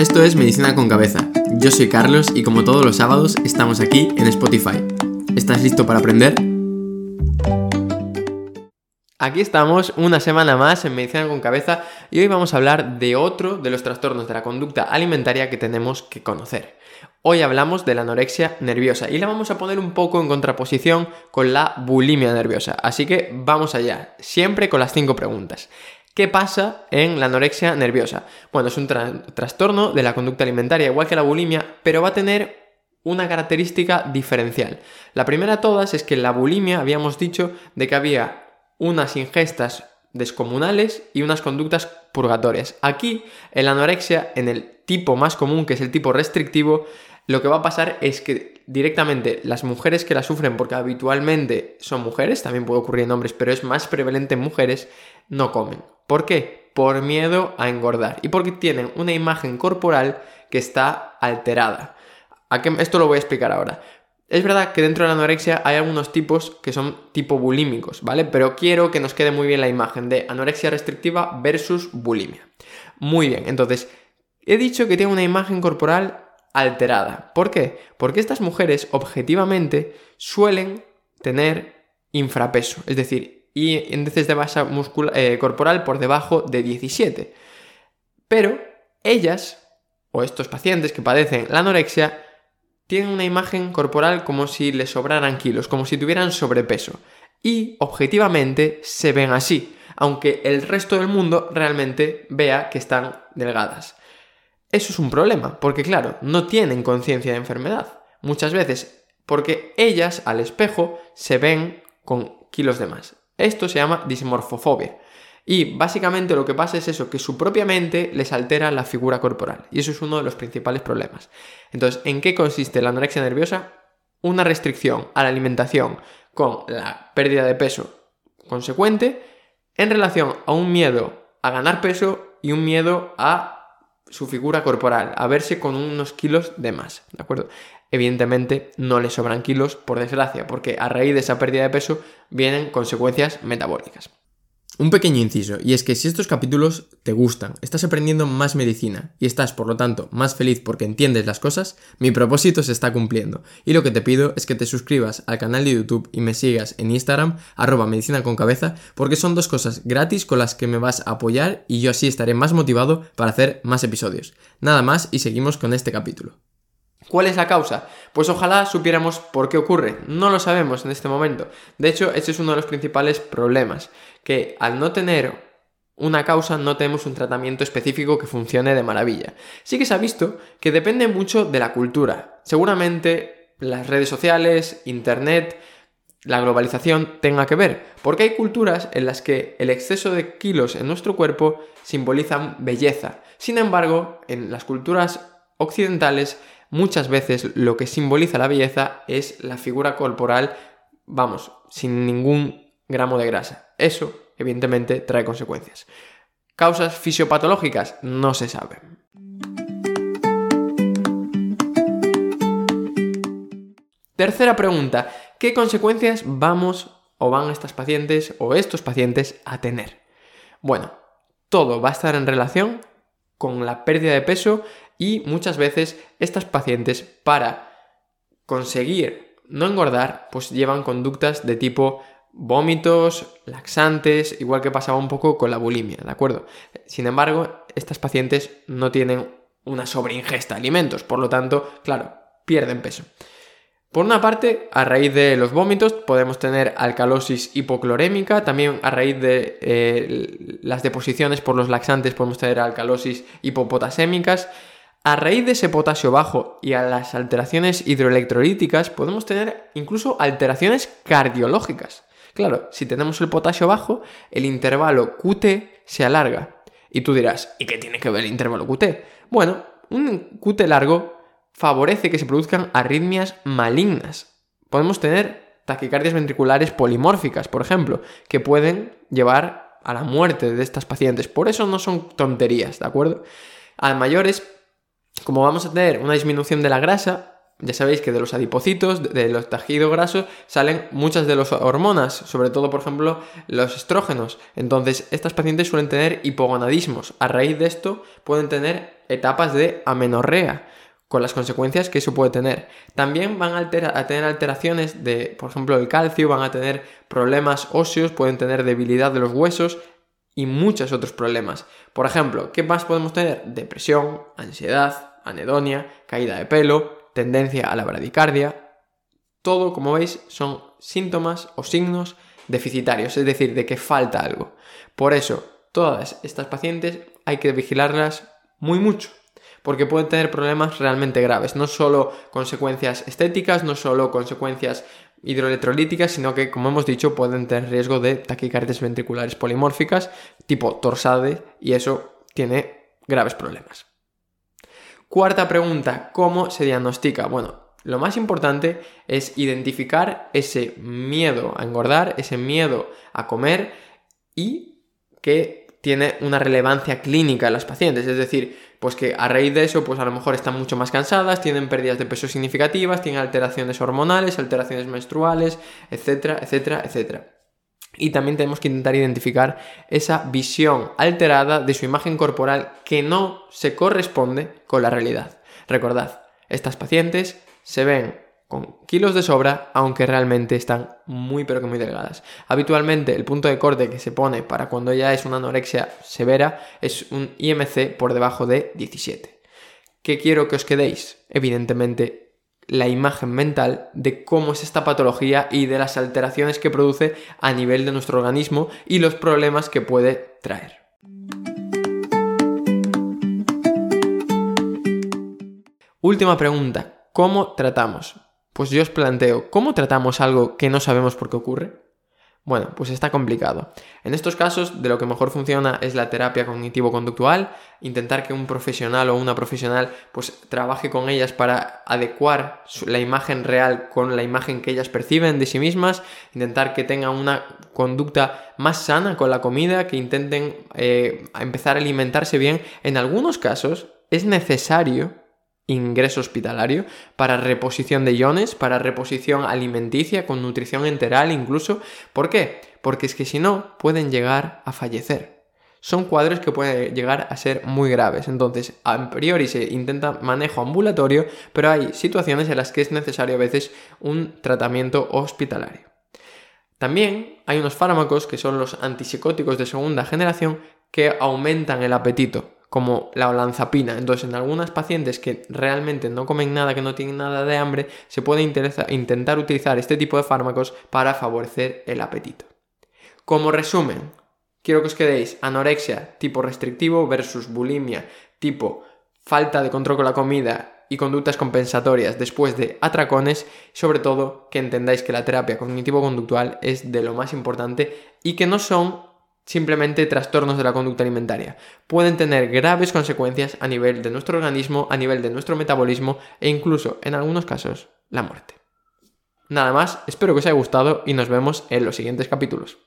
Esto es Medicina con Cabeza. Yo soy Carlos y como todos los sábados estamos aquí en Spotify. ¿Estás listo para aprender? Aquí estamos una semana más en Medicina con Cabeza y hoy vamos a hablar de otro de los trastornos de la conducta alimentaria que tenemos que conocer. Hoy hablamos de la anorexia nerviosa y la vamos a poner un poco en contraposición con la bulimia nerviosa. Así que vamos allá, siempre con las cinco preguntas. ¿Qué pasa en la anorexia nerviosa? Bueno, es un trastorno de la conducta alimentaria, igual que la bulimia, pero va a tener una característica diferencial. La primera de todas es que en la bulimia habíamos dicho de que había unas ingestas descomunales y unas conductas purgatorias. Aquí, en la anorexia, en el tipo más común, que es el tipo restrictivo, lo que va a pasar es que directamente las mujeres que la sufren, porque habitualmente son mujeres, también puede ocurrir en hombres, pero es más prevalente en mujeres, no comen. ¿Por qué? Por miedo a engordar y porque tienen una imagen corporal que está alterada. Esto lo voy a explicar ahora. Es verdad que dentro de la anorexia hay algunos tipos que son tipo bulímicos, ¿vale? Pero quiero que nos quede muy bien la imagen de anorexia restrictiva versus bulimia. Muy bien, entonces, he dicho que tiene una imagen corporal alterada. ¿Por qué? Porque estas mujeres objetivamente suelen tener infrapeso, es decir, y índices de masa eh, corporal por debajo de 17. Pero ellas, o estos pacientes que padecen la anorexia, tienen una imagen corporal como si les sobraran kilos, como si tuvieran sobrepeso. Y objetivamente se ven así, aunque el resto del mundo realmente vea que están delgadas. Eso es un problema, porque claro, no tienen conciencia de enfermedad. Muchas veces, porque ellas al espejo se ven con kilos de más. Esto se llama dismorfofobia. Y básicamente lo que pasa es eso, que su propia mente les altera la figura corporal. Y eso es uno de los principales problemas. Entonces, ¿en qué consiste la anorexia nerviosa? Una restricción a la alimentación con la pérdida de peso consecuente en relación a un miedo a ganar peso y un miedo a su figura corporal, a verse con unos kilos de más, ¿de acuerdo? Evidentemente no le sobran kilos, por desgracia, porque a raíz de esa pérdida de peso vienen consecuencias metabólicas. Un pequeño inciso, y es que si estos capítulos te gustan, estás aprendiendo más medicina y estás, por lo tanto, más feliz porque entiendes las cosas, mi propósito se está cumpliendo. Y lo que te pido es que te suscribas al canal de YouTube y me sigas en Instagram, arroba medicina con cabeza, porque son dos cosas gratis con las que me vas a apoyar y yo así estaré más motivado para hacer más episodios. Nada más y seguimos con este capítulo. ¿Cuál es la causa? Pues ojalá supiéramos por qué ocurre. No lo sabemos en este momento. De hecho, ese es uno de los principales problemas, que al no tener una causa no tenemos un tratamiento específico que funcione de maravilla. Sí que se ha visto que depende mucho de la cultura. Seguramente las redes sociales, internet, la globalización tenga que ver, porque hay culturas en las que el exceso de kilos en nuestro cuerpo simbolizan belleza. Sin embargo, en las culturas occidentales muchas veces lo que simboliza la belleza es la figura corporal, vamos, sin ningún gramo de grasa. Eso, evidentemente, trae consecuencias. ¿Causas fisiopatológicas? No se sabe. Tercera pregunta, ¿qué consecuencias vamos o van estas pacientes o estos pacientes a tener? Bueno, todo va a estar en relación con la pérdida de peso y muchas veces estas pacientes para conseguir no engordar pues llevan conductas de tipo vómitos, laxantes, igual que pasaba un poco con la bulimia, ¿de acuerdo? Sin embargo, estas pacientes no tienen una sobreingesta de alimentos, por lo tanto, claro, pierden peso. Por una parte, a raíz de los vómitos podemos tener alcalosis hipoclorémica, también a raíz de eh, las deposiciones por los laxantes podemos tener alcalosis hipopotasémicas. A raíz de ese potasio bajo y a las alteraciones hidroelectrolíticas podemos tener incluso alteraciones cardiológicas. Claro, si tenemos el potasio bajo, el intervalo QT se alarga. Y tú dirás, ¿y qué tiene que ver el intervalo QT? Bueno, un QT largo favorece que se produzcan arritmias malignas. Podemos tener taquicardias ventriculares polimórficas, por ejemplo, que pueden llevar a la muerte de estas pacientes. Por eso no son tonterías, ¿de acuerdo? A mayores, como vamos a tener una disminución de la grasa, ya sabéis que de los adipocitos, de los tejidos grasos, salen muchas de las hormonas, sobre todo, por ejemplo, los estrógenos. Entonces, estas pacientes suelen tener hipogonadismos. A raíz de esto, pueden tener etapas de amenorrea, con las consecuencias que eso puede tener. También van a, a, tener alteraciones de, por ejemplo, el calcio, van a tener problemas óseos, pueden tener debilidad de los huesos y muchos otros problemas. Por ejemplo, ¿qué más podemos tener? Depresión, ansiedad, anedonia, caída de pelo, tendencia a la bradicardia. Todo, como veis, son síntomas o signos deficitarios, es decir, de que falta algo. Por eso, todas estas pacientes hay que vigilarlas muy mucho, porque pueden tener problemas realmente graves, no solo consecuencias estéticas, no solo consecuencias hidroelectrolíticas, sino que, como hemos dicho, pueden tener riesgo de taquicardias ventriculares polimórficas tipo torsade y eso tiene graves problemas. Cuarta pregunta, ¿cómo se diagnostica? Bueno, lo más importante es identificar ese miedo a engordar, ese miedo a comer y que tiene una relevancia clínica en las pacientes, es decir, pues que a raíz de eso, pues a lo mejor están mucho más cansadas, tienen pérdidas de peso significativas, tienen alteraciones hormonales, alteraciones menstruales, etcétera, etcétera, etcétera. Y también tenemos que intentar identificar esa visión alterada de su imagen corporal que no se corresponde con la realidad. Recordad, estas pacientes se ven con kilos de sobra, aunque realmente están muy pero que muy delgadas. Habitualmente el punto de corte que se pone para cuando ya es una anorexia severa es un IMC por debajo de 17. ¿Qué quiero que os quedéis? Evidentemente la imagen mental de cómo es esta patología y de las alteraciones que produce a nivel de nuestro organismo y los problemas que puede traer. Última pregunta, ¿cómo tratamos? Pues yo os planteo, ¿cómo tratamos algo que no sabemos por qué ocurre? Bueno, pues está complicado. En estos casos, de lo que mejor funciona es la terapia cognitivo-conductual, intentar que un profesional o una profesional pues trabaje con ellas para adecuar la imagen real con la imagen que ellas perciben de sí mismas, intentar que tengan una conducta más sana con la comida, que intenten eh, empezar a alimentarse bien. En algunos casos es necesario ingreso hospitalario, para reposición de iones, para reposición alimenticia, con nutrición enteral incluso. ¿Por qué? Porque es que si no, pueden llegar a fallecer. Son cuadros que pueden llegar a ser muy graves. Entonces, a priori se intenta manejo ambulatorio, pero hay situaciones en las que es necesario a veces un tratamiento hospitalario. También hay unos fármacos que son los antipsicóticos de segunda generación que aumentan el apetito como la olanzapina. Entonces, en algunas pacientes que realmente no comen nada, que no tienen nada de hambre, se puede intentar utilizar este tipo de fármacos para favorecer el apetito. Como resumen, quiero que os quedéis anorexia tipo restrictivo versus bulimia tipo falta de control con la comida y conductas compensatorias después de atracones, sobre todo que entendáis que la terapia cognitivo-conductual es de lo más importante y que no son simplemente trastornos de la conducta alimentaria. Pueden tener graves consecuencias a nivel de nuestro organismo, a nivel de nuestro metabolismo e incluso, en algunos casos, la muerte. Nada más, espero que os haya gustado y nos vemos en los siguientes capítulos.